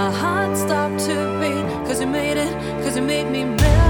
My heart stopped to beat, cause you made it, cause you made me melt.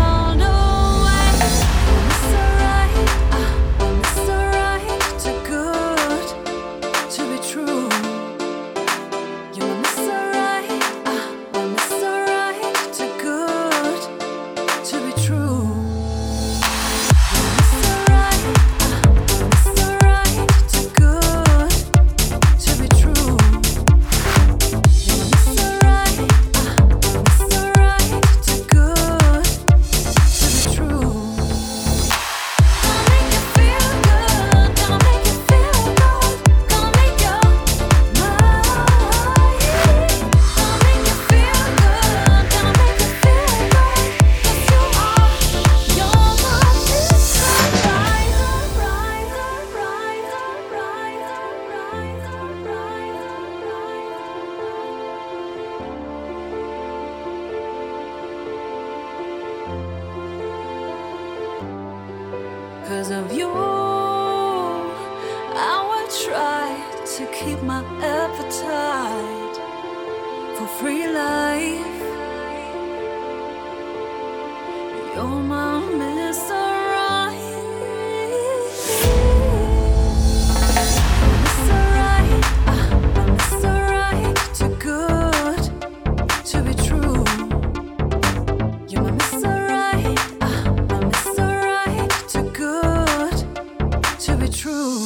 Cause of you, I will try to keep my appetite for free life. You're my missile.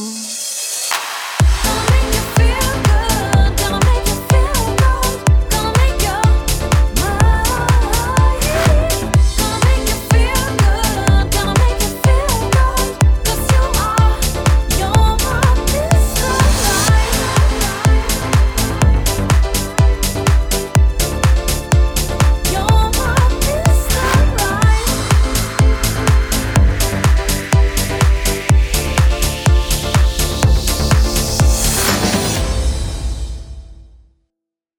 Oh.